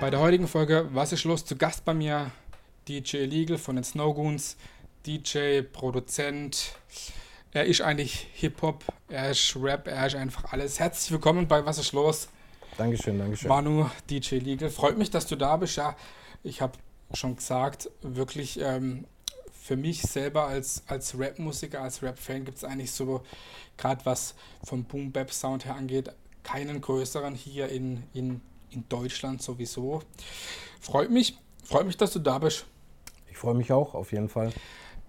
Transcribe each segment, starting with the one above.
Bei der heutigen Folge Was ist los? Zu Gast bei mir DJ Legal von den Snowgoons, DJ, Produzent. Er ist eigentlich Hip-Hop, er ist Rap, er ist einfach alles. Herzlich willkommen bei Was ist los? Dankeschön, Dankeschön. Manu, DJ Legal. Freut mich, dass du da bist. Ja, ich habe schon gesagt, wirklich ähm, für mich selber als, als Rap-Musiker, als Rap-Fan gibt es eigentlich so, gerade was vom Boom-Bap-Sound her angeht, keinen größeren hier in, in, in Deutschland sowieso. Freut mich, freut mich, dass du da bist. Ich freue mich auch, auf jeden Fall.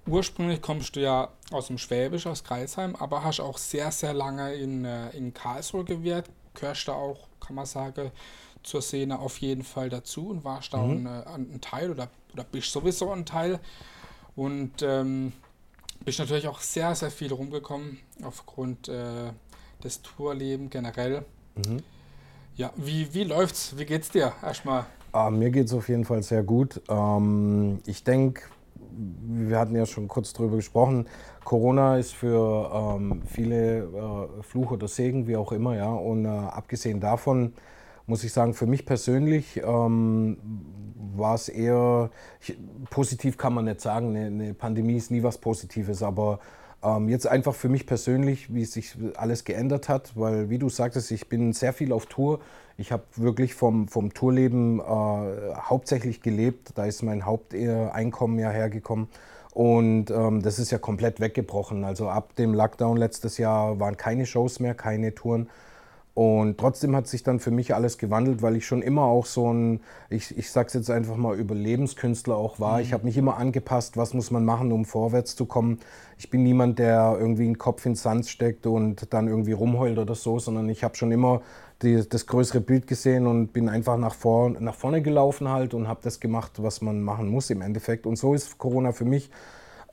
Ursprünglich kommst du ja aus dem Schwäbisch, aus Kreisheim, aber hast auch sehr, sehr lange in, äh, in Karlsruhe gewirkt. Gehörst da auch, kann man sagen, zur Szene auf jeden Fall dazu und warst da mhm. ein, äh, ein, Teil oder, oder bist sowieso ein Teil. Und ähm, bist natürlich auch sehr, sehr viel rumgekommen aufgrund äh, des Tourlebens generell. Mhm. Ja, wie, wie läuft's? Wie geht's dir erstmal? Ah, mir geht es auf jeden Fall sehr gut. Ähm, ich denke, wir hatten ja schon kurz darüber gesprochen, Corona ist für ähm, viele äh, Fluch oder Segen, wie auch immer, ja. Und äh, abgesehen davon muss ich sagen, für mich persönlich ähm, war es eher, ich, positiv kann man nicht sagen, eine, eine, Pandemie ist nie was Positives, aber ähm, jetzt einfach für mich persönlich, wie sich alles geändert hat, weil wie du sagtest, ich bin sehr viel auf Tour. Ich habe wirklich vom, vom Tourleben äh, hauptsächlich gelebt, da ist mein Haupteinkommen ja hergekommen. Und ähm, das ist ja komplett weggebrochen. Also ab dem Lockdown letztes Jahr waren keine Shows mehr, keine Touren. Und trotzdem hat sich dann für mich alles gewandelt, weil ich schon immer auch so ein, ich, ich sag's jetzt einfach mal, Überlebenskünstler auch war. Mhm. Ich habe mich immer angepasst, was muss man machen, um vorwärts zu kommen. Ich bin niemand, der irgendwie einen Kopf ins Sand steckt und dann irgendwie rumheult oder so, sondern ich habe schon immer die, das größere Bild gesehen und bin einfach nach, vor, nach vorne gelaufen halt und habe das gemacht, was man machen muss im Endeffekt. Und so ist Corona für mich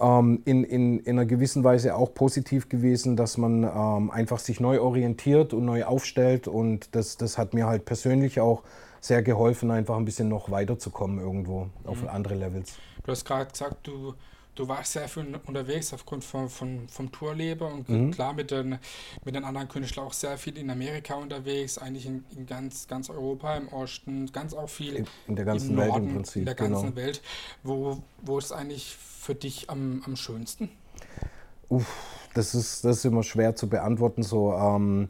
ähm, in, in, in einer gewissen Weise auch positiv gewesen, dass man ähm, einfach sich neu orientiert und neu aufstellt. Und das, das hat mir halt persönlich auch sehr geholfen, einfach ein bisschen noch weiterzukommen irgendwo auf mhm. andere Levels. Du hast gerade gesagt, du, du warst sehr viel unterwegs aufgrund von, von, vom Tourleben und mhm. klar mit den, mit den anderen Künstlern auch sehr viel in Amerika unterwegs, eigentlich in, in ganz, ganz Europa, im Osten, ganz auch viel in, in der ganzen Welt Norden, im Prinzip. In der ganzen genau. Welt. Wo, wo ist eigentlich für dich am, am schönsten? Uff, das ist, das ist immer schwer zu beantworten. So, ähm,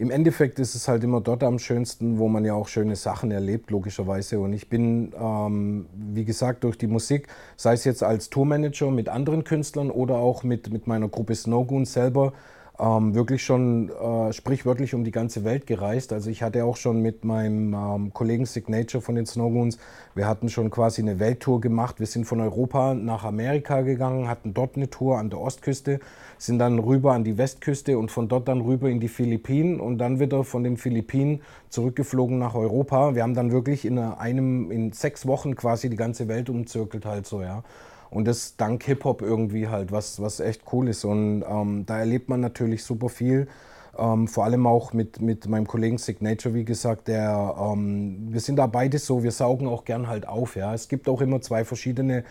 Im Endeffekt ist es halt immer dort am schönsten, wo man ja auch schöne Sachen erlebt, logischerweise. Und ich bin, ähm, wie gesagt, durch die Musik, sei es jetzt als Tourmanager mit anderen Künstlern oder auch mit, mit meiner Gruppe Snowgoon selber, ähm, wirklich schon äh, sprichwörtlich um die ganze Welt gereist. Also ich hatte auch schon mit meinem ähm, Kollegen Signature von den Snowgoons, wir hatten schon quasi eine Welttour gemacht. Wir sind von Europa nach Amerika gegangen, hatten dort eine Tour an der Ostküste, sind dann rüber an die Westküste und von dort dann rüber in die Philippinen und dann wieder von den Philippinen zurückgeflogen nach Europa. Wir haben dann wirklich in einem, in sechs Wochen quasi die ganze Welt umzirkelt halt so, ja. Und das dank Hip-Hop irgendwie halt, was, was echt cool ist. Und ähm, da erlebt man natürlich super viel. Ähm, vor allem auch mit, mit meinem Kollegen Signature, wie gesagt, der, ähm, wir sind da beide so, wir saugen auch gern halt auf. Ja. Es gibt auch immer zwei verschiedene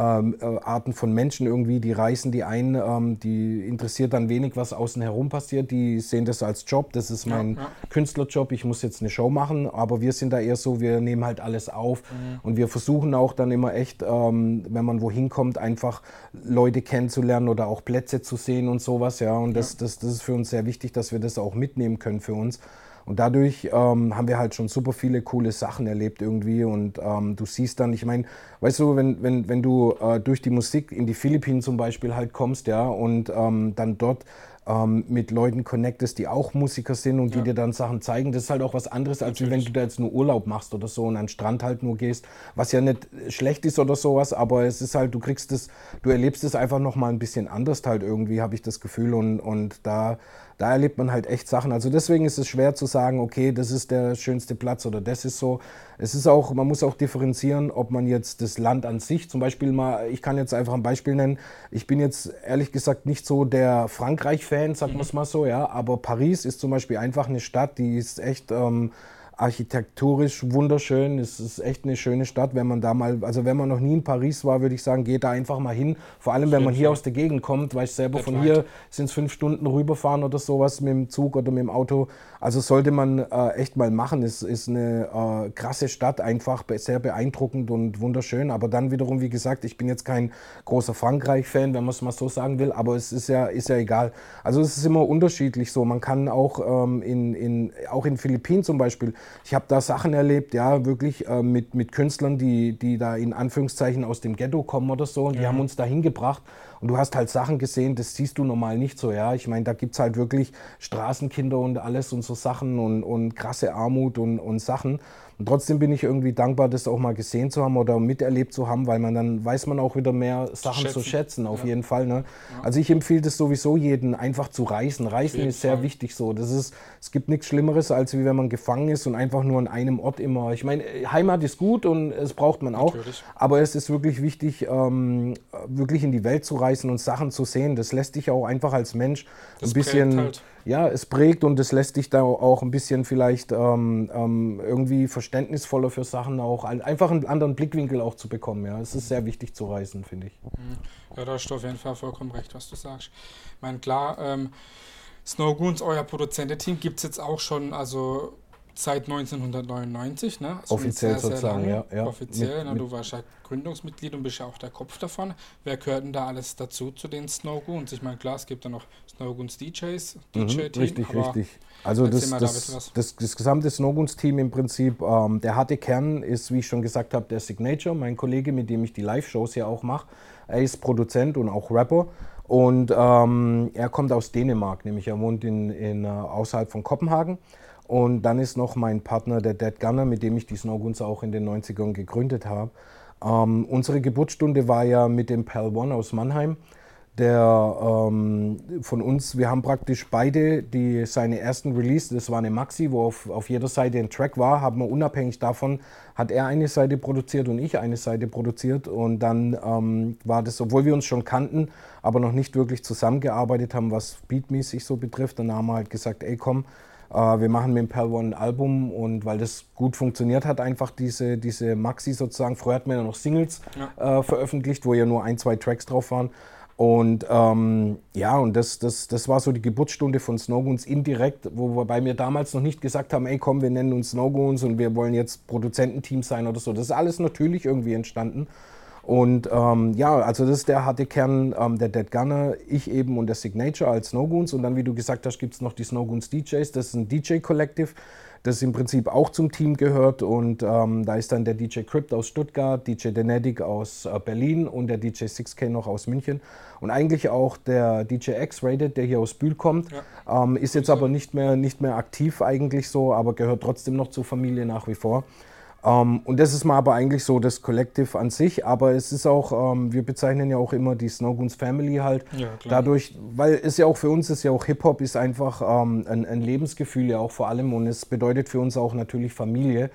ähm, äh, Arten von Menschen irgendwie, die reisen die ein, ähm, die interessiert dann wenig, was außen herum passiert, die sehen das als Job, das ist mein ja, ja. Künstlerjob, ich muss jetzt eine Show machen, aber wir sind da eher so, wir nehmen halt alles auf mhm. und wir versuchen auch dann immer echt, ähm, wenn man wohin kommt, einfach Leute kennenzulernen oder auch Plätze zu sehen und sowas, ja, und das, ja. das, das ist für uns sehr wichtig, dass wir das auch mitnehmen können für uns. Und dadurch ähm, haben wir halt schon super viele coole Sachen erlebt irgendwie. Und ähm, du siehst dann, ich meine, weißt du, wenn, wenn, wenn du äh, durch die Musik in die Philippinen zum Beispiel halt kommst, ja, und ähm, dann dort ähm, mit Leuten connectest, die auch Musiker sind und die ja. dir dann Sachen zeigen. Das ist halt auch was anderes, als wenn du da jetzt nur Urlaub machst oder so und an den Strand halt nur gehst, was ja nicht schlecht ist oder sowas, aber es ist halt, du kriegst es, du erlebst es einfach nochmal ein bisschen anders halt irgendwie, habe ich das Gefühl und, und da, da erlebt man halt echt Sachen. Also deswegen ist es schwer zu sagen, okay, das ist der schönste Platz oder das ist so. Es ist auch, man muss auch differenzieren, ob man jetzt das Land an sich, zum Beispiel mal, ich kann jetzt einfach ein Beispiel nennen. Ich bin jetzt ehrlich gesagt nicht so der Frankreich-Fan, sagen wir es mal so, ja. Aber Paris ist zum Beispiel einfach eine Stadt, die ist echt ähm, architekturisch wunderschön. Es ist echt eine schöne Stadt, wenn man da mal, also wenn man noch nie in Paris war, würde ich sagen, geht da einfach mal hin. Vor allem, wenn man hier aus der Gegend kommt, weil ich selber von hier sind es fünf Stunden rüberfahren oder sowas mit dem Zug oder mit dem Auto. Also sollte man äh, echt mal machen. Es ist eine äh, krasse Stadt, einfach sehr beeindruckend und wunderschön. Aber dann wiederum, wie gesagt, ich bin jetzt kein großer Frankreich-Fan, wenn man es mal so sagen will, aber es ist ja, ist ja egal. Also es ist immer unterschiedlich so. Man kann auch ähm, in, in, auch in Philippinen zum Beispiel, ich habe da Sachen erlebt, ja, wirklich äh, mit, mit Künstlern, die, die da in Anführungszeichen aus dem Ghetto kommen oder so und die haben uns da hingebracht und du hast halt Sachen gesehen, das siehst du normal nicht so, ja. Ich meine, da gibt es halt wirklich Straßenkinder und alles und so Sachen und, und krasse Armut und, und Sachen. Und trotzdem bin ich irgendwie dankbar, das auch mal gesehen zu haben oder miterlebt zu haben, weil man dann weiß man auch wieder mehr Sachen schätzen. zu schätzen, auf ja. jeden Fall. Ne? Ja. Also ich empfehle das sowieso jedem, einfach zu reisen. Reisen ist sehr Fall. wichtig so. Das ist, es gibt nichts Schlimmeres, als wie wenn man gefangen ist und einfach nur an einem Ort immer. Ich meine, Heimat ist gut und es braucht man auch. Natürlich. Aber es ist wirklich wichtig, ähm, wirklich in die Welt zu reisen und Sachen zu sehen. Das lässt dich auch einfach als Mensch das ein bisschen. Halt ja, es prägt und es lässt dich da auch ein bisschen vielleicht ähm, ähm, irgendwie verständnisvoller für Sachen auch, einfach einen anderen Blickwinkel auch zu bekommen. Ja, es ist sehr wichtig zu reisen, finde ich. Mhm. Ja, da hast du auf jeden Fall vollkommen recht, was du sagst. Ich meine, klar, ähm, Snowgoons, euer Produzententeam, gibt es jetzt auch schon, also seit 1999, ne? Also Offiziell sehr, sozusagen, sehr ja, ja. Offiziell, mit, ne? du warst ja Gründungsmitglied und bist ja auch der Kopf davon. Wer gehört denn da alles dazu zu den Snowgoons? Ich meine, klar, es gibt da noch Snowgoons DJs, DJ-Team. Mhm, richtig, richtig. Also das, das, das, das, gesamte Snowgoons-Team im Prinzip, ähm, der harte Kern ist, wie ich schon gesagt habe, der Signature, mein Kollege, mit dem ich die Live-Shows ja auch mache. Er ist Produzent und auch Rapper. Und ähm, er kommt aus Dänemark, nämlich er wohnt in, in, uh, außerhalb von Kopenhagen. Und dann ist noch mein Partner, der Dead Gunner, mit dem ich die Snowguns auch in den 90ern gegründet habe. Ähm, unsere Geburtsstunde war ja mit dem Pal One aus Mannheim. Der ähm, von uns, wir haben praktisch beide die, seine ersten Release, das war eine Maxi, wo auf, auf jeder Seite ein Track war, haben wir unabhängig davon, hat er eine Seite produziert und ich eine Seite produziert. Und dann ähm, war das, obwohl wir uns schon kannten, aber noch nicht wirklich zusammengearbeitet haben, was beatmäßig so betrifft, dann haben wir halt gesagt, ey komm, wir machen mit dem Pal One ein Album und weil das gut funktioniert hat, einfach diese, diese Maxi sozusagen. Früher hatten wir ja noch Singles ja. äh, veröffentlicht, wo ja nur ein, zwei Tracks drauf waren. Und ähm, ja, und das, das, das war so die Geburtsstunde von Snowgoons indirekt, wo wir bei mir damals noch nicht gesagt haben, ey komm, wir nennen uns Snowgoons und wir wollen jetzt Produzententeam sein oder so. Das ist alles natürlich irgendwie entstanden. Und ähm, ja, also das ist der harte Kern ähm, der Dead Gunner, ich eben und der Signature als Snowgoons. Und dann, wie du gesagt hast, gibt es noch die Snowgoons DJs. Das ist ein DJ-Collective, das im Prinzip auch zum Team gehört. Und ähm, da ist dann der DJ Crypt aus Stuttgart, DJ Denetic aus äh, Berlin und der DJ 6K noch aus München. Und eigentlich auch der DJ X-Rated, der hier aus Bühl kommt, ja. Ähm, ist jetzt aber nicht mehr, nicht mehr aktiv eigentlich so, aber gehört trotzdem noch zur Familie nach wie vor. Ähm, und das ist mal aber eigentlich so das Collective an sich, aber es ist auch, ähm, wir bezeichnen ja auch immer die Snowgoons Family halt. Ja, Dadurch, weil es ja auch für uns ist ja auch Hip-Hop ist einfach ähm, ein, ein, Lebensgefühl ja auch vor allem und es bedeutet für uns auch natürlich Familie.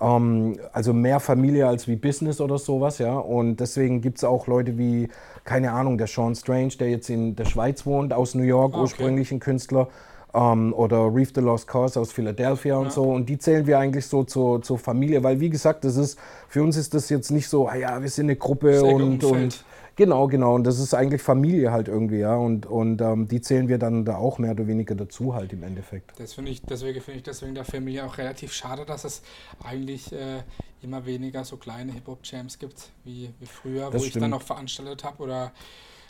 also mehr Familie als wie Business oder sowas, ja. Und deswegen gibt es auch Leute wie, keine Ahnung, der Sean Strange, der jetzt in der Schweiz wohnt, aus New York, ah, okay. ursprünglich ein Künstler ähm, oder Reef the Lost Cause aus Philadelphia und ja. so. Und die zählen wir eigentlich so zur, zur Familie, weil wie gesagt, das ist, für uns ist das jetzt nicht so, ah ja, wir sind eine Gruppe und, und genau, genau. Und das ist eigentlich Familie halt irgendwie, ja. Und, und ähm, die zählen wir dann da auch mehr oder weniger dazu halt im Endeffekt. Das finde ich, deswegen finde ich deswegen der Familie auch relativ schade, dass es eigentlich äh, immer weniger so kleine Hip-Hop-Jams gibt wie, wie früher, das wo stimmt. ich dann noch veranstaltet habe oder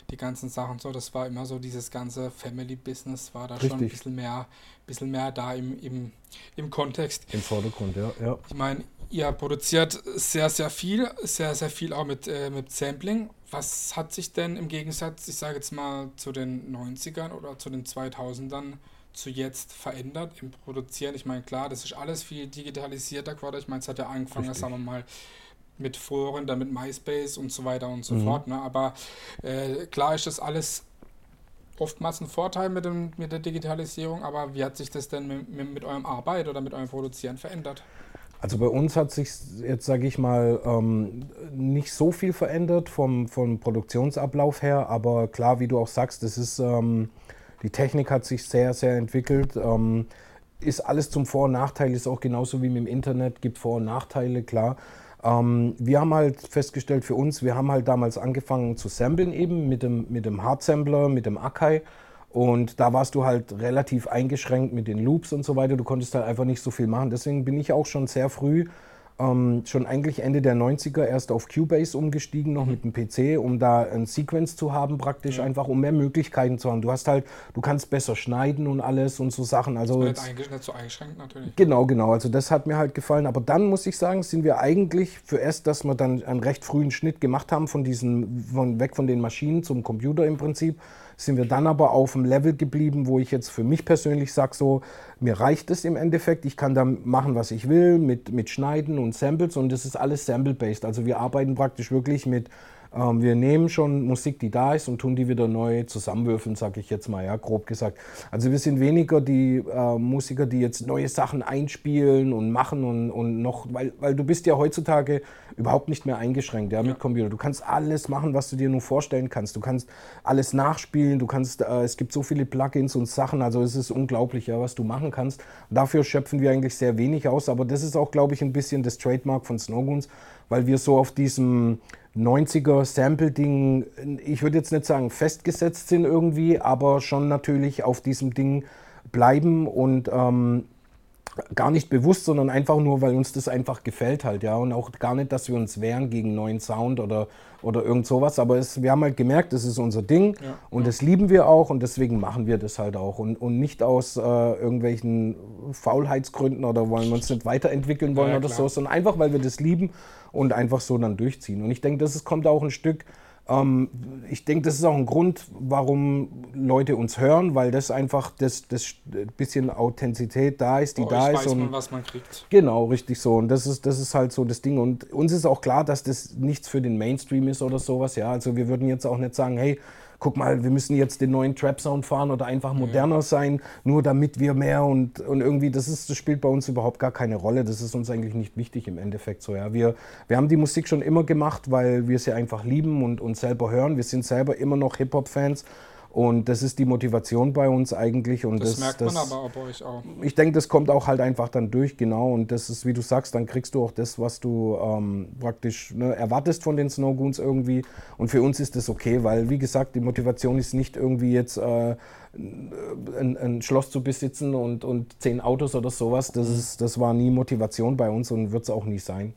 die ganzen Sachen so. Das war immer so, dieses ganze Family-Business war da Richtig. schon ein bisschen mehr, bisschen mehr da im, im, im Kontext. Im Vordergrund, ja. ja. Ich meine, ihr produziert sehr, sehr viel, sehr, sehr viel auch mit, äh, mit Sampling. Was hat sich denn im Gegensatz, ich sage jetzt mal, zu den 90ern oder zu den 2000ern zu jetzt verändert im Produzieren? Ich meine, klar, das ist alles viel digitalisierter geworden. Ich meine, es hat ja angefangen, Richtig. sagen wir mal, mit Foren, dann mit MySpace und so weiter und so mhm. fort. Ne? Aber äh, klar ist das alles oftmals ein Vorteil mit, dem, mit der Digitalisierung, aber wie hat sich das denn mit, mit, mit eurem Arbeit oder mit eurem Produzieren verändert? Also bei uns hat sich jetzt, sage ich mal, ähm, nicht so viel verändert vom, vom Produktionsablauf her, aber klar, wie du auch sagst, das ist, ähm, die Technik hat sich sehr, sehr entwickelt. Ähm, ist alles zum Vor- und Nachteil, ist auch genauso wie mit dem Internet, gibt Vor- und Nachteile, klar. Ähm, wir haben halt festgestellt für uns, wir haben halt damals angefangen zu samplen eben mit dem, mit dem Hard-Sampler, mit dem Akai. Und da warst du halt relativ eingeschränkt mit den Loops und so weiter. Du konntest halt einfach nicht so viel machen. Deswegen bin ich auch schon sehr früh ähm, schon eigentlich Ende der 90er erst auf Cubase umgestiegen, noch mit dem PC, um da ein Sequence zu haben, praktisch ja. einfach, um mehr Möglichkeiten zu haben. Du hast halt, du kannst besser schneiden und alles und so Sachen. Also das jetzt, nicht so eingeschränkt natürlich. Genau, genau. Also das hat mir halt gefallen. Aber dann muss ich sagen, sind wir eigentlich für erst, dass wir dann einen recht frühen Schnitt gemacht haben von diesen, von, weg von den Maschinen zum Computer im Prinzip sind wir dann aber auf dem Level geblieben, wo ich jetzt für mich persönlich sage, so, mir reicht es im Endeffekt, ich kann da machen, was ich will, mit, mit Schneiden und Samples und das ist alles Sample-based. Also wir arbeiten praktisch wirklich mit ähm, wir nehmen schon Musik, die da ist und tun die wieder neu zusammenwürfeln, sage ich jetzt mal, ja, grob gesagt. Also wir sind weniger die äh, Musiker, die jetzt neue Sachen einspielen und machen und, und noch, weil, weil du bist ja heutzutage überhaupt nicht mehr eingeschränkt ja, mit ja. Computer. Du kannst alles machen, was du dir nur vorstellen kannst. Du kannst alles nachspielen, du kannst, äh, es gibt so viele Plugins und Sachen, also es ist unglaublich, ja, was du machen kannst. Dafür schöpfen wir eigentlich sehr wenig aus, aber das ist auch, glaube ich, ein bisschen das Trademark von Snowgoons, weil wir so auf diesem 90er Sample-Ding, ich würde jetzt nicht sagen festgesetzt sind irgendwie, aber schon natürlich auf diesem Ding bleiben. Und ähm, gar nicht bewusst, sondern einfach nur, weil uns das einfach gefällt halt, ja. Und auch gar nicht, dass wir uns wehren gegen neuen Sound oder, oder irgend sowas. Aber es, wir haben halt gemerkt, das ist unser Ding ja, und ja. das lieben wir auch und deswegen machen wir das halt auch. Und, und nicht aus äh, irgendwelchen Faulheitsgründen oder wollen wir uns nicht weiterentwickeln wollen ja, oder so, sondern einfach, weil wir das lieben und einfach so dann durchziehen. Und ich denke, das ist, kommt auch ein Stück. Ähm, ich denke, das ist auch ein Grund, warum Leute uns hören, weil das einfach das, das bisschen Authentizität da ist, die oh, da ist. Weiß und man, was man kriegt. Genau, richtig so. Und das ist, das ist halt so das Ding. Und uns ist auch klar, dass das nichts für den Mainstream ist oder sowas. Ja, also wir würden jetzt auch nicht sagen, hey, guck mal, wir müssen jetzt den neuen Trap-Sound fahren oder einfach moderner sein, nur damit wir mehr und, und irgendwie, das, ist, das spielt bei uns überhaupt gar keine Rolle. Das ist uns eigentlich nicht wichtig im Endeffekt so. Ja. Wir, wir haben die Musik schon immer gemacht, weil wir sie einfach lieben und uns selber hören. Wir sind selber immer noch Hip-Hop-Fans und das ist die Motivation bei uns eigentlich. Und das, das merkt das, man aber bei euch auch. Ich denke, das kommt auch halt einfach dann durch, genau. Und das ist, wie du sagst, dann kriegst du auch das, was du ähm, praktisch ne, erwartest von den Snowgoons irgendwie. Und für uns ist das okay, weil, wie gesagt, die Motivation ist nicht irgendwie jetzt äh, ein, ein, Schloss zu besitzen und, und zehn Autos oder sowas. Das, mhm. ist, das war nie Motivation bei uns und wird es auch nie sein.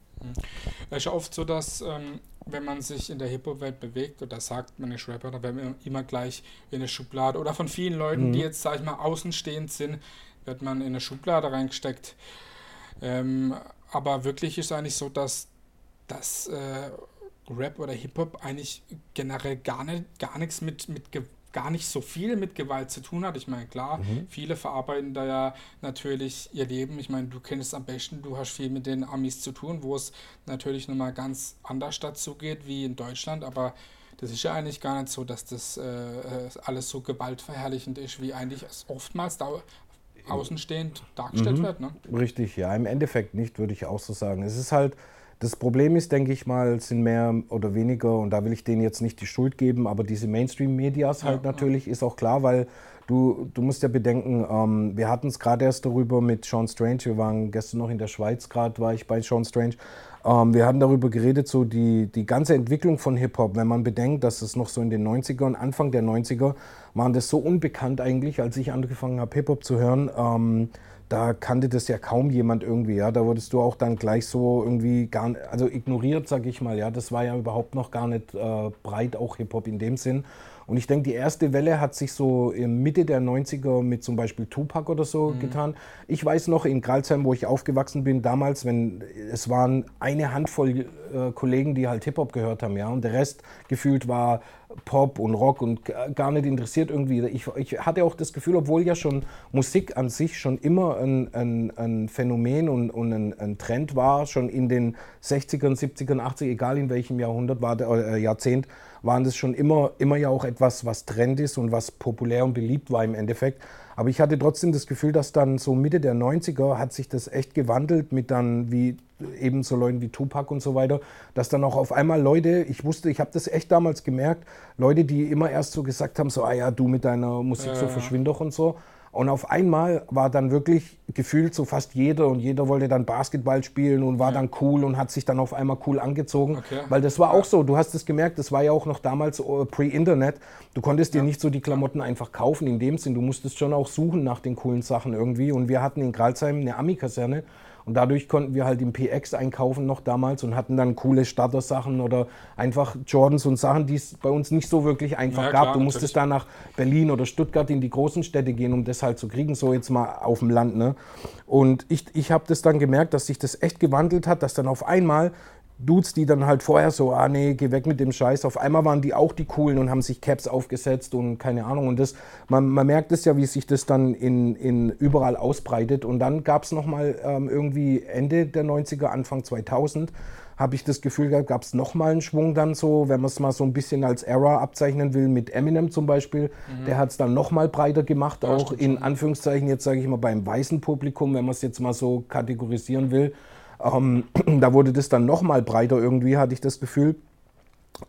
Es ist oft so, dass ähm, wenn man sich in der Hip-Hop-Welt bewegt oder sagt, man ist Rapper, dann werden wir immer gleich in eine Schublade oder von vielen Leuten, mhm. die jetzt, sag ich mal, außenstehend sind, wird man in eine Schublade reingesteckt. Ähm, aber wirklich ist eigentlich so, dass, dass äh, Rap oder Hip-Hop eigentlich generell gar, nicht, gar nichts mit, mit gar nicht so viel mit Gewalt zu tun hat. Ich meine, klar, mhm. viele verarbeiten da ja natürlich ihr Leben. Ich meine, du kennst es am besten, du hast viel mit den Amis zu tun, wo es natürlich nochmal ganz anders dazu geht wie in Deutschland, aber das ist ja eigentlich gar nicht so, dass das äh, alles so gewaltverherrlichend ist, wie eigentlich oftmals da außenstehend dargestellt mhm. wird. Ne? Richtig, ja, im Endeffekt nicht, würde ich auch so sagen. Es ist halt das Problem ist, denke ich mal, sind mehr oder weniger, und da will ich denen jetzt nicht die Schuld geben, aber diese Mainstream-Medias halt ja, natürlich, ja. ist auch klar, weil du, du musst ja bedenken, ähm, wir hatten es gerade erst darüber mit Sean Strange, wir waren gestern noch in der Schweiz, gerade war ich bei Sean Strange, ähm, wir hatten darüber geredet, so die, die ganze Entwicklung von Hip-Hop, wenn man bedenkt, dass es noch so in den 90ern, Anfang der 90er, waren das so unbekannt eigentlich, als ich angefangen habe, Hip-Hop zu hören, ähm, da kannte das ja kaum jemand irgendwie, ja. Da wurdest du auch dann gleich so irgendwie gar also ignoriert, sag ich mal, ja. Das war ja überhaupt noch gar nicht äh, breit, auch Hip-Hop in dem Sinn. Und ich denke, die erste Welle hat sich so in Mitte der 90er mit zum Beispiel Tupac oder so mhm. getan. Ich weiß noch in Gralsheim, wo ich aufgewachsen bin, damals, wenn es waren eine Handvoll äh, Kollegen, die halt Hip-Hop gehört haben, ja. Und der Rest gefühlt war Pop und Rock und gar nicht interessiert irgendwie. Ich, ich hatte auch das Gefühl, obwohl ja schon Musik an sich schon immer ein, ein, ein Phänomen und, und ein, ein, Trend war, schon in den 60ern, 70ern, 80ern, egal in welchem Jahrhundert war der, äh, Jahrzehnt, waren das schon immer, immer ja auch etwas, was Trend ist und was populär und beliebt war im Endeffekt. Aber ich hatte trotzdem das Gefühl, dass dann so Mitte der 90er hat sich das echt gewandelt mit dann wie eben so Leuten wie Tupac und so weiter, dass dann auch auf einmal Leute, ich wusste, ich habe das echt damals gemerkt, Leute, die immer erst so gesagt haben, so, ah ja, du mit deiner Musik, so verschwind doch und so. Und auf einmal war dann wirklich gefühlt so fast jeder und jeder wollte dann Basketball spielen und war ja. dann cool und hat sich dann auf einmal cool angezogen. Okay. Weil das war auch so, du hast es gemerkt, das war ja auch noch damals uh, pre-Internet. Du konntest ja. dir nicht so die Klamotten einfach kaufen in dem Sinn. Du musstest schon auch suchen nach den coolen Sachen irgendwie. Und wir hatten in Gralsheim eine Ami-Kaserne und dadurch konnten wir halt im PX einkaufen noch damals und hatten dann coole Starter-Sachen oder einfach Jordans und Sachen, die es bei uns nicht so wirklich einfach ja, gab. Klar, du musstest da nach Berlin oder Stuttgart in die großen Städte gehen, um das halt zu kriegen, so jetzt mal auf dem Land. Ne? Und ich, ich habe das dann gemerkt, dass sich das echt gewandelt hat, dass dann auf einmal Dudes, die dann halt vorher so, ah nee, geh weg mit dem Scheiß. Auf einmal waren die auch die coolen und haben sich Caps aufgesetzt und keine Ahnung. Und das, man, man merkt es ja, wie sich das dann in, in überall ausbreitet. Und dann gab es nochmal ähm, irgendwie Ende der 90er, Anfang 2000, habe ich das Gefühl gehabt, gab es nochmal einen Schwung dann so, wenn man es mal so ein bisschen als Era abzeichnen will, mit Eminem zum Beispiel. Mhm. Der hat es dann nochmal breiter gemacht, ja, auch in Anführungszeichen, jetzt sage ich mal beim weißen Publikum, wenn man es jetzt mal so kategorisieren will. Ähm, da wurde das dann nochmal breiter irgendwie, hatte ich das Gefühl.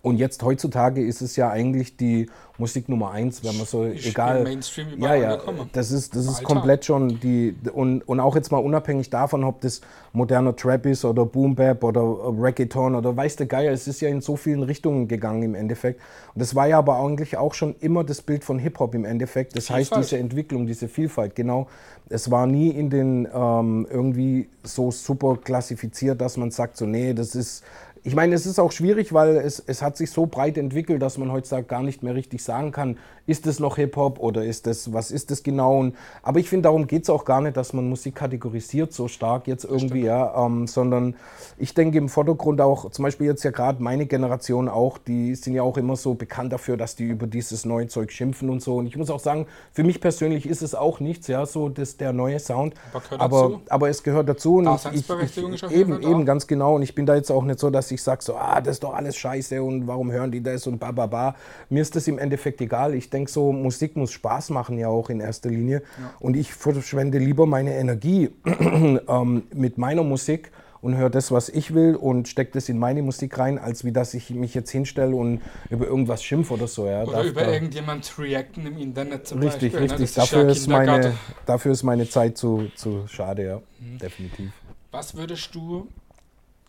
Und jetzt heutzutage ist es ja eigentlich die Musik Nummer eins, wenn man so ich egal. Mainstream ja, ja, das ist das ist komplett schon die und, und auch jetzt mal unabhängig davon, ob das moderner Trap ist oder Boom Bap oder Reggaeton oder weiß der Geier, es ist ja in so vielen Richtungen gegangen im Endeffekt. Und das war ja aber eigentlich auch schon immer das Bild von Hip Hop im Endeffekt. Das Vielfalt. heißt diese Entwicklung, diese Vielfalt, genau. Es war nie in den ähm, irgendwie so super klassifiziert, dass man sagt so nee, das ist ich meine, es ist auch schwierig, weil es, es hat sich so breit entwickelt, dass man heutzutage gar nicht mehr richtig sagen kann, ist es noch Hip-Hop oder ist das, was ist das genau? Aber ich finde, darum geht es auch gar nicht, dass man Musik kategorisiert so stark jetzt irgendwie, ja, ähm, sondern ich denke im Vordergrund auch, zum Beispiel jetzt ja gerade meine Generation auch, die sind ja auch immer so bekannt dafür, dass die über dieses neue Zeug schimpfen und so. Und ich muss auch sagen, für mich persönlich ist es auch nichts, ja, so das, der neue Sound. Aber, aber, aber, es gehört dazu. Und ich, ich, ich, eben, eben, ganz genau. Und ich bin da jetzt auch nicht so, dass ich sage so, ah, das ist doch alles scheiße und warum hören die das und ba, ba, ba. Mir ist das im Endeffekt egal. Ich denke, so, Musik muss Spaß machen ja auch in erster Linie. Ja. Und ich verschwende lieber meine Energie ähm, mit meiner Musik und höre das, was ich will und stecke das in meine Musik rein, als wie dass ich mich jetzt hinstelle und über irgendwas schimpfe oder so. Ja. Oder Darf über da irgendjemand reacten im Internet zum richtig, Beispiel. Richtig, richtig. Ne? Dafür, ist meine, dafür ist meine Zeit zu, zu schade, ja, mhm. definitiv. Was würdest du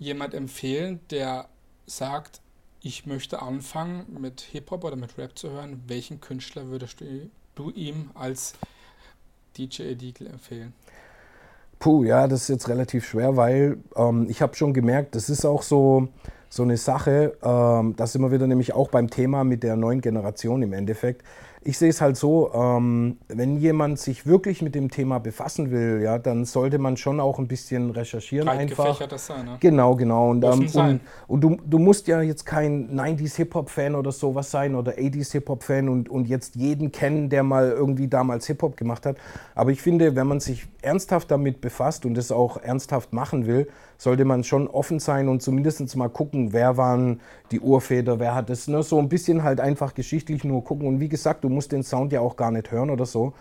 jemand empfehlen, der sagt, ich möchte anfangen mit Hip-Hop oder mit Rap zu hören, welchen Künstler würdest du, du ihm als DJ Edigle empfehlen? Puh, ja, das ist jetzt relativ schwer, weil ähm, ich habe schon gemerkt, das ist auch so, so eine Sache, ähm, das wir wieder nämlich auch beim Thema mit der neuen Generation im Endeffekt ich sehe es halt so, ähm, wenn jemand sich wirklich mit dem Thema befassen will, ja, dann sollte man schon auch ein bisschen recherchieren Breit einfach. Das sein, ne? Genau, genau. Und, ähm, und, und, du, du musst ja jetzt kein 90s Hip-Hop-Fan oder sowas sein oder 80s Hip-Hop-Fan und, und jetzt jeden kennen, der mal irgendwie damals Hip-Hop gemacht hat. Aber ich finde, wenn man sich ernsthaft damit befasst und es auch ernsthaft machen will, sollte man schon offen sein und zumindest mal gucken, wer waren die Urväter, wer hat es. Ne? So ein bisschen halt einfach geschichtlich nur gucken. Und wie gesagt, du musst den Sound ja auch gar nicht hören oder so.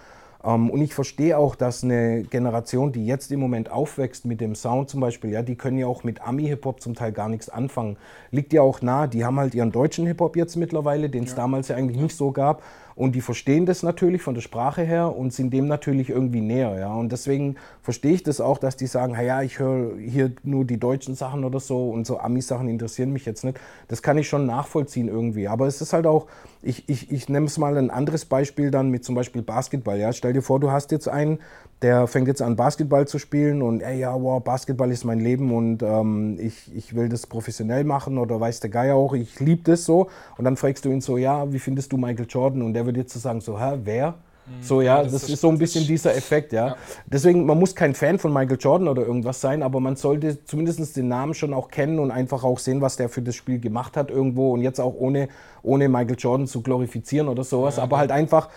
Ähm, und ich verstehe auch, dass eine Generation, die jetzt im Moment aufwächst mit dem Sound zum Beispiel, ja, die können ja auch mit Ami-Hip-Hop zum Teil gar nichts anfangen. Liegt ja auch nah, die haben halt ihren deutschen Hip-Hop jetzt mittlerweile, den es ja. damals ja eigentlich nicht so gab. Und die verstehen das natürlich von der Sprache her und sind dem natürlich irgendwie näher. Ja? Und deswegen verstehe ich das auch, dass die sagen, ja, ich höre hier nur die deutschen Sachen oder so und so Ami-Sachen interessieren mich jetzt nicht. Das kann ich schon nachvollziehen irgendwie. Aber es ist halt auch, ich, ich, ich nehme es mal ein anderes Beispiel dann mit zum Beispiel Basketball. Ja? Stell dir vor, du hast jetzt einen, der fängt jetzt an, Basketball zu spielen und ey, ja, wow, Basketball ist mein Leben und ähm, ich, ich will das professionell machen oder weiß der Geier auch, ich liebe das so. Und dann fragst du ihn so, ja, wie findest du Michael Jordan? Und der würde jetzt so sagen, so, hä, wer? Mhm. So, ja, das, das ist so ein bisschen dieser Effekt, ja. ja. Deswegen, man muss kein Fan von Michael Jordan oder irgendwas sein, aber man sollte zumindest den Namen schon auch kennen und einfach auch sehen, was der für das Spiel gemacht hat irgendwo und jetzt auch ohne, ohne Michael Jordan zu glorifizieren oder sowas, ja, aber ja. halt einfach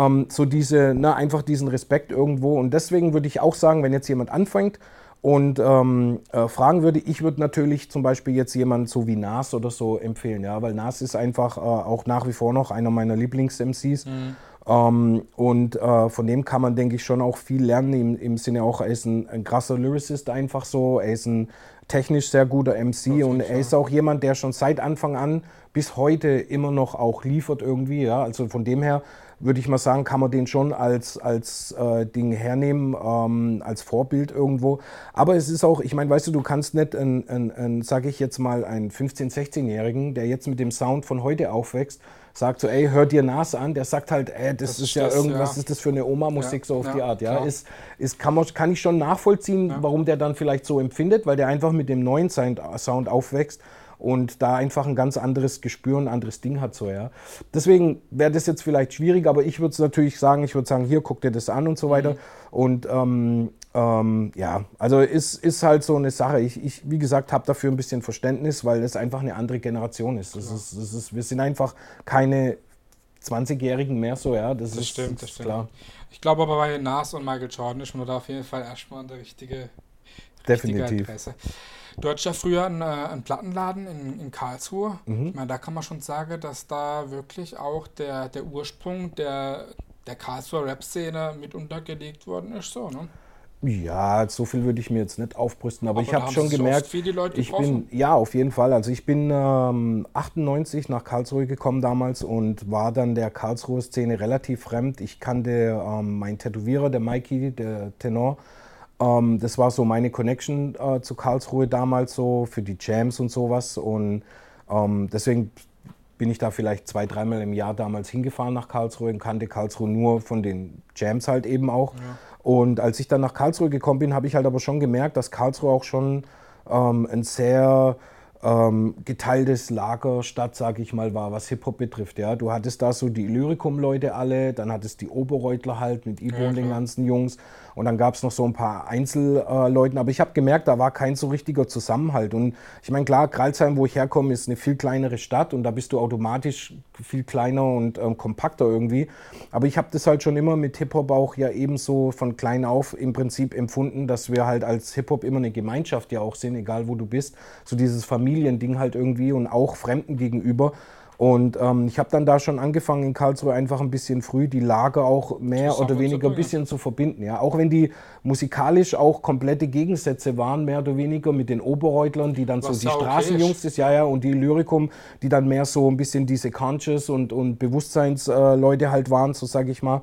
ähm, so diese, na, einfach diesen Respekt irgendwo. Und deswegen würde ich auch sagen, wenn jetzt jemand anfängt und ähm, äh, fragen würde, ich würde natürlich zum Beispiel jetzt jemanden so wie Nas oder so empfehlen, ja, weil Nas ist einfach äh, auch nach wie vor noch einer meiner Lieblings-MCs. Mhm. Ähm, und äh, von dem kann man, denke ich, schon auch viel lernen, im, im Sinne auch, er ist ein, ein krasser Lyricist einfach so, er ist ein technisch sehr guter MC und er ist auch jemand, der schon seit Anfang an bis heute immer noch auch liefert irgendwie, ja, also von dem her würde ich mal sagen, kann man den schon als, als äh, Ding hernehmen, ähm, als Vorbild irgendwo. Aber es ist auch, ich meine, weißt du, du kannst nicht, ein, ein, ein sage ich jetzt mal, einen 15-, 16-Jährigen, der jetzt mit dem Sound von heute aufwächst, sagt so, ey, hör dir Nas an, der sagt halt, ey, das, das ist ja irgendwas, ja. ist das für eine Oma-Musik, ja, so auf ja, die Art, ja. Ist, ist, kann, man, kann ich schon nachvollziehen, warum der dann vielleicht so empfindet, weil der einfach mit dem neuen Sound aufwächst und da einfach ein ganz anderes Gespür, ein anderes Ding hat so, ja. Deswegen wäre das jetzt vielleicht schwierig, aber ich würde es natürlich sagen, ich würde sagen, hier, guck dir das an und so weiter. Mhm. Und ähm, ähm, ja, also ist, ist halt so eine Sache. Ich, ich wie gesagt, habe dafür ein bisschen Verständnis, weil es einfach eine andere Generation ist. Das ist, das ist wir sind einfach keine 20-Jährigen mehr so, ja. Das, das ist, stimmt, das stimmt. klar. Ich glaube aber bei Nas und Michael Jordan ist man da auf jeden Fall erstmal an der richtige, Definitiv. Adresse. Du hattest ja früher einen, äh, einen Plattenladen in, in Karlsruhe. Mhm. Ich meine, da kann man schon sagen, dass da wirklich auch der, der Ursprung der, der Karlsruher Rap-Szene mit untergelegt worden ist. So, ne? Ja, so viel würde ich mir jetzt nicht aufbrüsten, aber, aber ich habe schon gemerkt, viele Leute ich bin ja auf jeden Fall. Also ich bin ähm, 98 nach Karlsruhe gekommen damals und war dann der Karlsruher Szene relativ fremd. Ich kannte ähm, meinen Tätowierer, der Mikey, der Tenor, ähm, das war so meine Connection äh, zu Karlsruhe damals so für die Jams und sowas. Und ähm, deswegen bin ich da vielleicht zwei, dreimal im Jahr damals hingefahren nach Karlsruhe und kannte Karlsruhe nur von den Jams halt eben auch. Ja. Und als ich dann nach Karlsruhe gekommen bin, habe ich halt aber schon gemerkt, dass Karlsruhe auch schon ähm, ein sehr ähm, geteiltes Lagerstadt, sage ich mal, war, was Hip-Hop betrifft. Ja? Du hattest da so die Lyrikum-Leute alle, dann hattest die Oberreutler halt mit Ibo ja, und den ganzen Jungs und dann gab es noch so ein paar Einzelleuten. Aber ich habe gemerkt, da war kein so richtiger Zusammenhalt. Und ich meine, klar, Kralsheim, wo ich herkomme, ist eine viel kleinere Stadt und da bist du automatisch viel kleiner und ähm, kompakter irgendwie. Aber ich habe das halt schon immer mit Hip-Hop auch ja ebenso von klein auf im Prinzip empfunden, dass wir halt als Hip-Hop immer eine Gemeinschaft ja auch sind, egal wo du bist. So dieses Familiending halt irgendwie und auch Fremden gegenüber. Und ähm, ich habe dann da schon angefangen in Karlsruhe einfach ein bisschen früh die Lager auch mehr oder weniger ein bisschen zu verbinden. Ja? Auch wenn die musikalisch auch komplette Gegensätze waren, mehr oder weniger mit den Oberreutlern, die dann Was so die Straßenjungs okay des ja, ja, und die Lyrikum, die dann mehr so ein bisschen diese Conscious und, und Bewusstseinsleute äh, halt waren, so sage ich mal.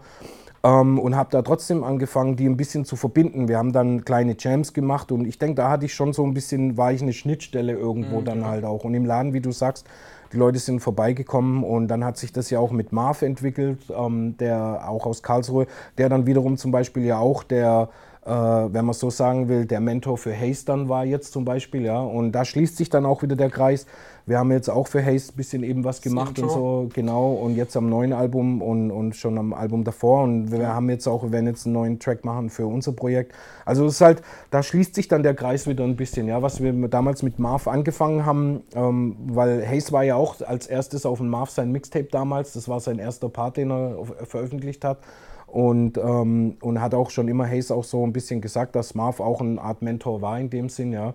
Ähm, und habe da trotzdem angefangen, die ein bisschen zu verbinden. Wir haben dann kleine Jams gemacht und ich denke, da hatte ich schon so ein bisschen, war ich eine Schnittstelle irgendwo mhm, dann halt auch. Und im Laden, wie du sagst, die Leute sind vorbeigekommen und dann hat sich das ja auch mit Marv entwickelt, ähm, der auch aus Karlsruhe, der dann wiederum zum Beispiel ja auch der wenn man so sagen will, der Mentor für Hayes dann war jetzt zum Beispiel, ja. Und da schließt sich dann auch wieder der Kreis. Wir haben jetzt auch für Hayes ein bisschen eben was gemacht und so, genau. Und jetzt am neuen Album und, und schon am Album davor. Und wir haben jetzt auch, wir werden jetzt einen neuen Track machen für unser Projekt. Also es ist halt, da schließt sich dann der Kreis wieder ein bisschen, ja, was wir damals mit Marv angefangen haben, ähm, weil Hayes war ja auch als erstes auf dem Marv sein Mixtape damals. Das war sein erster Part, den er veröffentlicht hat. Und, ähm, und hat auch schon immer Hayes auch so ein bisschen gesagt, dass Marv auch eine Art Mentor war in dem Sinn, ja.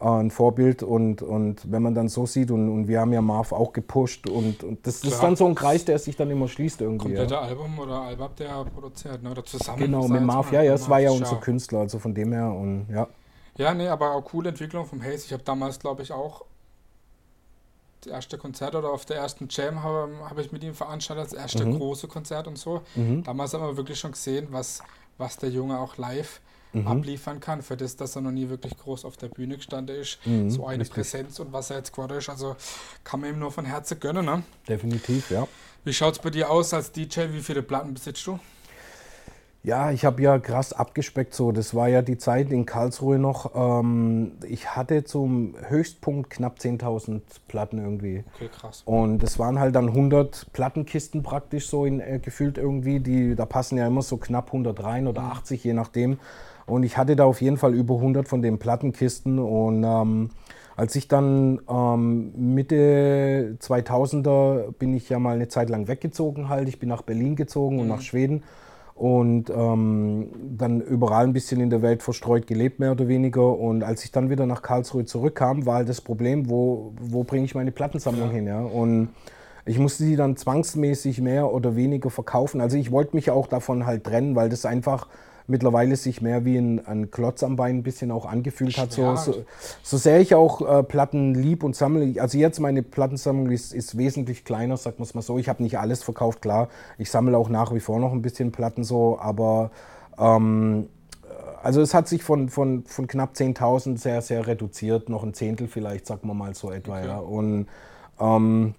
Äh, ein Vorbild und, und wenn man dann so sieht und, und wir haben ja Marv auch gepusht und, und das, das ist dann so ein Kreis, der sich dann immer schließt irgendwie. Komplette ja. Album oder Album der produziert, ne? oder zusammen? Genau, mit Marv, ja, ja, es war ja unser Künstler, also von dem her und ja. Ja, nee, aber auch coole Entwicklung vom Hayes. Ich habe damals, glaube ich, auch das erste Konzert oder auf der ersten Jam habe hab ich mit ihm veranstaltet, das erste mhm. große Konzert und so. Mhm. Damals haben wir wirklich schon gesehen, was, was der Junge auch live mhm. abliefern kann, für das, dass er noch nie wirklich groß auf der Bühne gestanden ist. Mhm, so eine richtig. Präsenz und was er jetzt gerade ist, also kann man ihm nur von Herzen gönnen. Ne? Definitiv, ja. Wie schaut es bei dir aus als DJ? Wie viele Platten besitzt du? Ja, ich habe ja krass abgespeckt so. Das war ja die Zeit in Karlsruhe noch. Ähm, ich hatte zum Höchstpunkt knapp 10.000 Platten irgendwie. Okay, krass. Und es waren halt dann 100 Plattenkisten praktisch so in, äh, gefühlt irgendwie. Die, da passen ja immer so knapp 100 rein oder 80, mhm. je nachdem. Und ich hatte da auf jeden Fall über 100 von den Plattenkisten. Und ähm, als ich dann ähm, Mitte 2000er bin ich ja mal eine Zeit lang weggezogen halt. Ich bin nach Berlin gezogen mhm. und nach Schweden und ähm, dann überall ein bisschen in der Welt verstreut gelebt, mehr oder weniger. Und als ich dann wieder nach Karlsruhe zurückkam, war halt das Problem, wo, wo bringe ich meine Plattensammlung ja. hin? Ja? Und ich musste die dann zwangsmäßig mehr oder weniger verkaufen. Also ich wollte mich auch davon halt trennen, weil das einfach mittlerweile sich mehr wie ein, ein Klotz am Bein ein bisschen auch angefühlt hat. So, so, so, sehr ich auch äh, Platten lieb und sammle. Also jetzt meine Plattensammlung ist, ist wesentlich kleiner, sagt man es mal so. Ich habe nicht alles verkauft, klar. Ich sammle auch nach wie vor noch ein bisschen Platten so, aber ähm, also es hat sich von, von, von knapp 10.000 sehr, sehr reduziert, noch ein Zehntel vielleicht, sagen wir mal so etwa. Okay. Ja. Und ähm,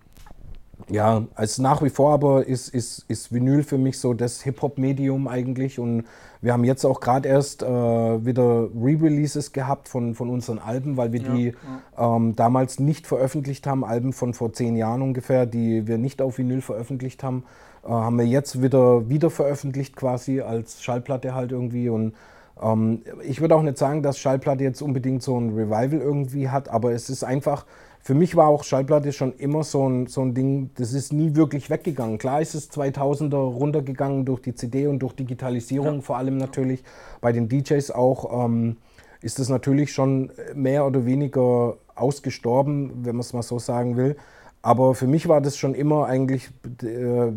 ja, also nach wie vor aber ist, ist, ist Vinyl für mich so das Hip-Hop-Medium eigentlich. Und wir haben jetzt auch gerade erst äh, wieder Re-Releases gehabt von, von unseren Alben, weil wir ja, die ja. Ähm, damals nicht veröffentlicht haben, Alben von vor zehn Jahren ungefähr, die wir nicht auf Vinyl veröffentlicht haben, äh, haben wir jetzt wieder, wieder veröffentlicht quasi als Schallplatte halt irgendwie. Und ähm, ich würde auch nicht sagen, dass Schallplatte jetzt unbedingt so ein Revival irgendwie hat, aber es ist einfach, für mich war auch Schallplatte schon immer so ein, so ein Ding, das ist nie wirklich weggegangen. Klar ist es 2000er runtergegangen durch die CD und durch Digitalisierung, ja. vor allem natürlich bei den DJs auch, ähm, ist es natürlich schon mehr oder weniger ausgestorben, wenn man es mal so sagen will. Aber für mich war das schon immer eigentlich äh,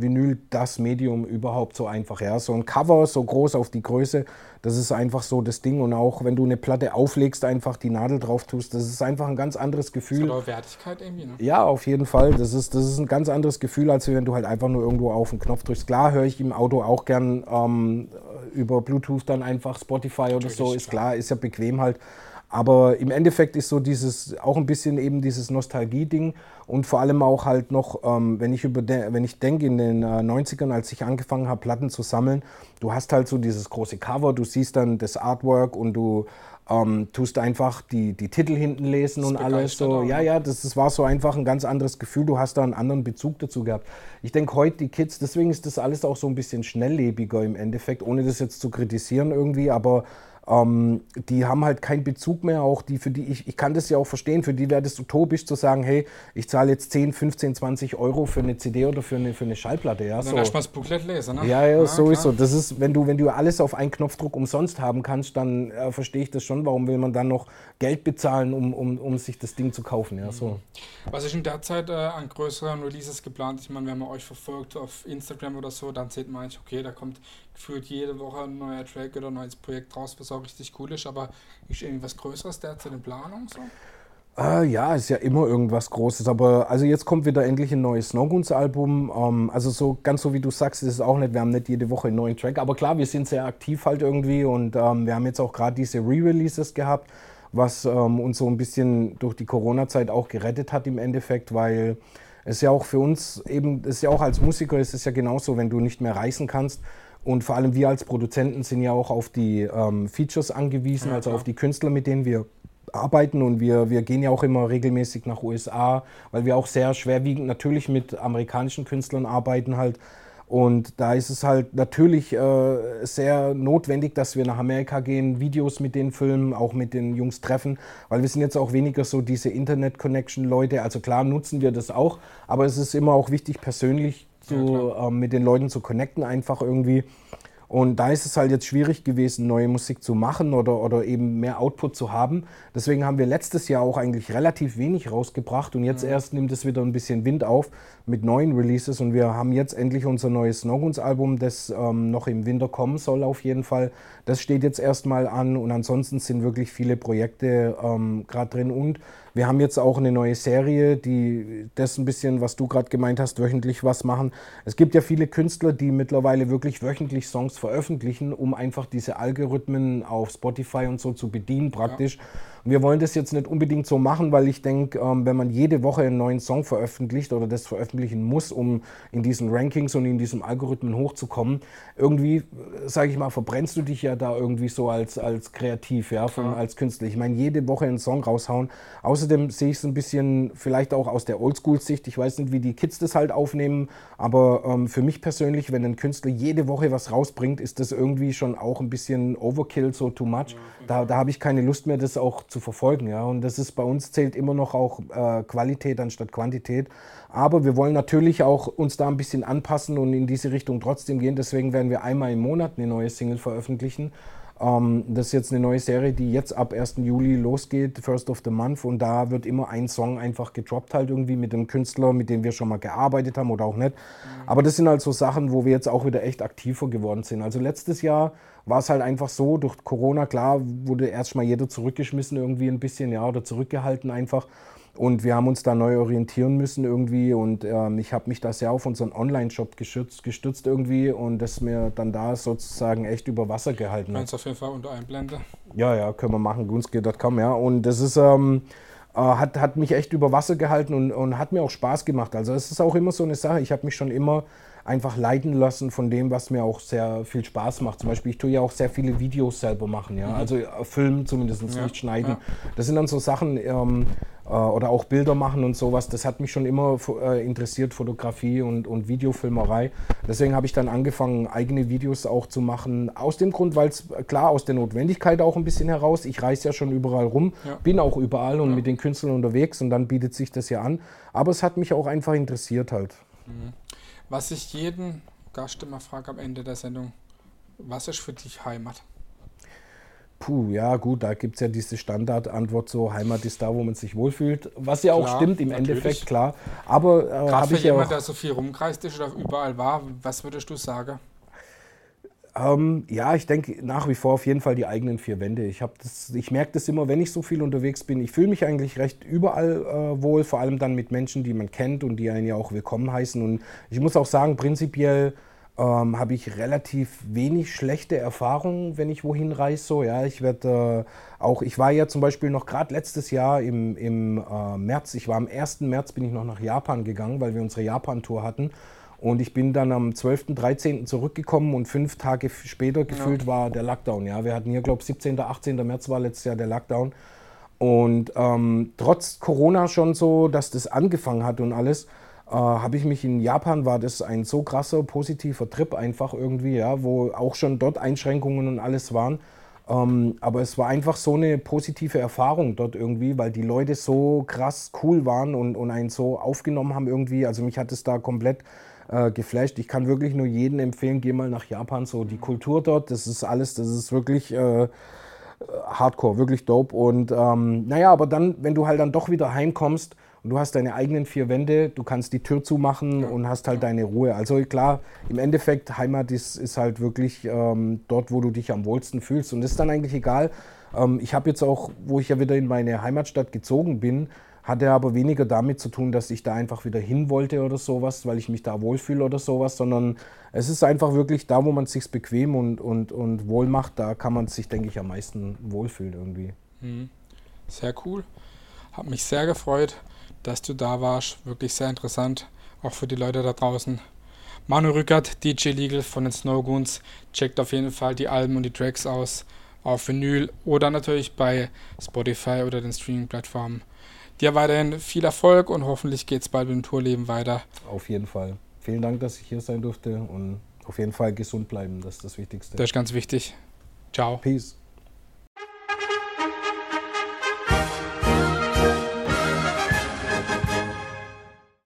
Vinyl das Medium überhaupt so einfach. Ja. So ein Cover, so groß auf die Größe, das ist einfach so das Ding. Und auch wenn du eine Platte auflegst, einfach die Nadel drauf tust, das ist einfach ein ganz anderes Gefühl. Das hat auch Wertigkeit irgendwie, ne? Ja, auf jeden Fall. Das ist, das ist ein ganz anderes Gefühl, als wenn du halt einfach nur irgendwo auf den Knopf drückst. Klar höre ich im Auto auch gern ähm, über Bluetooth dann einfach Spotify oder Natürlich, so, ist klar, ist ja bequem halt. Aber im Endeffekt ist so dieses, auch ein bisschen eben dieses Nostalgie-Ding und vor allem auch halt noch, ähm, wenn ich über wenn ich denke in den äh, 90ern, als ich angefangen habe, Platten zu sammeln, du hast halt so dieses große Cover, du siehst dann das Artwork und du ähm, tust einfach die, die Titel hinten lesen und alles so. Ja, ja, das, das war so einfach ein ganz anderes Gefühl. Du hast da einen anderen Bezug dazu gehabt. Ich denke heute die Kids, deswegen ist das alles auch so ein bisschen schnelllebiger im Endeffekt, ohne das jetzt zu kritisieren irgendwie, aber ähm, die haben halt keinen Bezug mehr, auch die, für die, ich, ich kann das ja auch verstehen, für die wäre das utopisch zu sagen, hey, ich zahle jetzt 10, 15, 20 Euro für eine CD oder für eine, für eine Schallplatte. Ja, so. Das Booklet lesen, ne? Ja, ja, ja sowieso. Das ist, wenn du, wenn du alles auf einen Knopfdruck umsonst haben kannst, dann äh, verstehe ich das schon, warum will man dann noch Geld bezahlen, um, um, um sich das Ding zu kaufen. Ja, so. Mhm. Was ist in der Zeit äh, an größeren Releases geplant? Ich meine, wenn man euch verfolgt auf Instagram oder so, dann sieht man eigentlich, okay, da kommt gefühlt jede Woche ein neuer Track oder ein neues Projekt raus, was auch richtig cool ist, aber ist irgendwas Größeres derzeit in Planung? So? Äh, ja, ist ja immer irgendwas Großes, aber also jetzt kommt wieder endlich ein neues Snowgoons-Album. Ähm, also so ganz so wie du sagst, ist es auch nicht, wir haben nicht jede Woche einen neuen Track, aber klar, wir sind sehr aktiv halt irgendwie und ähm, wir haben jetzt auch gerade diese Re-Releases gehabt was ähm, uns so ein bisschen durch die Corona-Zeit auch gerettet hat im Endeffekt, weil es ja auch für uns eben, es ist ja auch als Musiker, es ist ja genauso, wenn du nicht mehr reisen kannst. Und vor allem wir als Produzenten sind ja auch auf die ähm, Features angewiesen, ja, also auf die Künstler, mit denen wir arbeiten und wir, wir gehen ja auch immer regelmäßig nach USA, weil wir auch sehr schwerwiegend natürlich mit amerikanischen Künstlern arbeiten halt. Und da ist es halt natürlich äh, sehr notwendig, dass wir nach Amerika gehen, Videos mit den filmen, auch mit den Jungs treffen, weil wir sind jetzt auch weniger so diese Internet-Connection-Leute. Also klar nutzen wir das auch, aber es ist immer auch wichtig, persönlich zu, ja, äh, mit den Leuten zu connecten, einfach irgendwie. Und da ist es halt jetzt schwierig gewesen, neue Musik zu machen oder, oder eben mehr Output zu haben. Deswegen haben wir letztes Jahr auch eigentlich relativ wenig rausgebracht und jetzt mhm. erst nimmt es wieder ein bisschen Wind auf mit neuen Releases und wir haben jetzt endlich unser neues Snowguns-Album, das ähm, noch im Winter kommen soll auf jeden Fall. Das steht jetzt erstmal an und ansonsten sind wirklich viele Projekte ähm, gerade drin und wir haben jetzt auch eine neue Serie, die das ein bisschen, was du gerade gemeint hast, wöchentlich was machen. Es gibt ja viele Künstler, die mittlerweile wirklich wöchentlich Songs veröffentlichen, um einfach diese Algorithmen auf Spotify und so zu bedienen praktisch. Ja. Wir wollen das jetzt nicht unbedingt so machen, weil ich denke, ähm, wenn man jede Woche einen neuen Song veröffentlicht oder das veröffentlichen muss, um in diesen Rankings und in diesem Algorithmen hochzukommen, irgendwie, äh, sage ich mal, verbrennst du dich ja da irgendwie so als, als kreativ, ja, von, als Künstler. Ich meine, jede Woche einen Song raushauen. Außerdem sehe ich es ein bisschen vielleicht auch aus der Oldschool-Sicht. Ich weiß nicht, wie die Kids das halt aufnehmen, aber ähm, für mich persönlich, wenn ein Künstler jede Woche was rausbringt, ist das irgendwie schon auch ein bisschen Overkill, so too much. Da, da habe ich keine Lust mehr, das auch zu verfolgen. Ja? Und das ist bei uns zählt immer noch auch äh, Qualität anstatt Quantität. Aber wir wollen natürlich auch uns da ein bisschen anpassen und in diese Richtung trotzdem gehen. Deswegen werden wir einmal im Monat eine neue Single veröffentlichen. Ähm, das ist jetzt eine neue Serie, die jetzt ab 1. Juli losgeht, First of the Month. Und da wird immer ein Song einfach gedroppt halt irgendwie mit dem Künstler, mit dem wir schon mal gearbeitet haben oder auch nicht. Mhm. Aber das sind halt so Sachen, wo wir jetzt auch wieder echt aktiver geworden sind. Also letztes Jahr war es halt einfach so, durch Corona, klar, wurde erstmal jeder zurückgeschmissen irgendwie ein bisschen, ja, oder zurückgehalten einfach. Und wir haben uns da neu orientieren müssen irgendwie. Und ähm, ich habe mich da sehr auf unseren Online-Shop gestützt, gestützt irgendwie und das mir dann da sozusagen echt über Wasser gehalten hat. Kannst auf jeden Fall unter Einblende. Ja, ja, können wir machen, gunske.com, ja. Und das ist, ähm, äh, hat, hat mich echt über Wasser gehalten und, und hat mir auch Spaß gemacht. Also es ist auch immer so eine Sache. Ich habe mich schon immer einfach leiten lassen von dem, was mir auch sehr viel Spaß macht. Zum Beispiel, ich tue ja auch sehr viele Videos selber machen, ja. Mhm. Also äh, filmen zumindest, ja. nicht schneiden. Ja. Das sind dann so Sachen, ähm, äh, oder auch Bilder machen und sowas. Das hat mich schon immer äh, interessiert, Fotografie und, und Videofilmerei. Deswegen habe ich dann angefangen, eigene Videos auch zu machen. Aus dem Grund, weil es klar aus der Notwendigkeit auch ein bisschen heraus. Ich reise ja schon überall rum, ja. bin auch überall und mit den Künstlern unterwegs und dann bietet sich das ja an. Aber es hat mich auch einfach interessiert halt. Mhm. Was ich jeden Gast immer frage am Ende der Sendung, was ist für dich Heimat? Puh, ja gut, da gibt es ja diese Standardantwort so, Heimat ist da, wo man sich wohlfühlt. Was ja auch klar, stimmt im natürlich. Endeffekt, klar. Aber äh, habe ich ja jemand, auch, der so viel rumkreist ist oder überall war, was würdest du sagen? Ähm, ja, ich denke nach wie vor auf jeden Fall die eigenen vier Wände. Ich, ich merke das immer, wenn ich so viel unterwegs bin. Ich fühle mich eigentlich recht überall äh, wohl, vor allem dann mit Menschen, die man kennt und die einen ja auch willkommen heißen. Und ich muss auch sagen, prinzipiell ähm, habe ich relativ wenig schlechte Erfahrungen, wenn ich wohin reise. So, ja, ich werde äh, auch, ich war ja zum Beispiel noch gerade letztes Jahr im, im äh, März, ich war am 1. März bin ich noch nach Japan gegangen, weil wir unsere Japan-Tour hatten. Und ich bin dann am 12., 13. zurückgekommen und fünf Tage später gefühlt ja. war der Lockdown. Ja, wir hatten hier, glaube ich, 17., 18. März war letztes Jahr der Lockdown. Und ähm, trotz Corona schon so, dass das angefangen hat und alles, äh, habe ich mich in Japan, war das ein so krasser positiver Trip einfach irgendwie, ja, wo auch schon dort Einschränkungen und alles waren. Ähm, aber es war einfach so eine positive Erfahrung dort irgendwie, weil die Leute so krass cool waren und, und einen so aufgenommen haben irgendwie. Also mich hat es da komplett äh, geflasht. Ich kann wirklich nur jedem empfehlen, geh mal nach Japan. So die Kultur dort, das ist alles, das ist wirklich äh, hardcore, wirklich dope. Und ähm, naja, aber dann, wenn du halt dann doch wieder heimkommst, und du hast deine eigenen vier Wände, du kannst die Tür zumachen ja. und hast halt deine Ruhe. Also klar, im Endeffekt, Heimat ist, ist halt wirklich ähm, dort, wo du dich am wohlsten fühlst. Und das ist dann eigentlich egal. Ähm, ich habe jetzt auch, wo ich ja wieder in meine Heimatstadt gezogen bin, hatte aber weniger damit zu tun, dass ich da einfach wieder hin wollte oder sowas, weil ich mich da wohlfühle oder sowas, sondern es ist einfach wirklich da, wo man es sich bequem und, und, und wohl macht, da kann man sich, denke ich, am meisten wohlfühlen irgendwie. Mhm. Sehr cool. Hat mich sehr gefreut dass du da warst. Wirklich sehr interessant, auch für die Leute da draußen. Manu Rückert, DJ Legal von den Snowgoons. Checkt auf jeden Fall die Alben und die Tracks aus auf Vinyl oder natürlich bei Spotify oder den Streaming-Plattformen. Dir weiterhin viel Erfolg und hoffentlich geht es bald dem Tourleben weiter. Auf jeden Fall. Vielen Dank, dass ich hier sein durfte und auf jeden Fall gesund bleiben, das ist das Wichtigste. Das ist ganz wichtig. Ciao. Peace.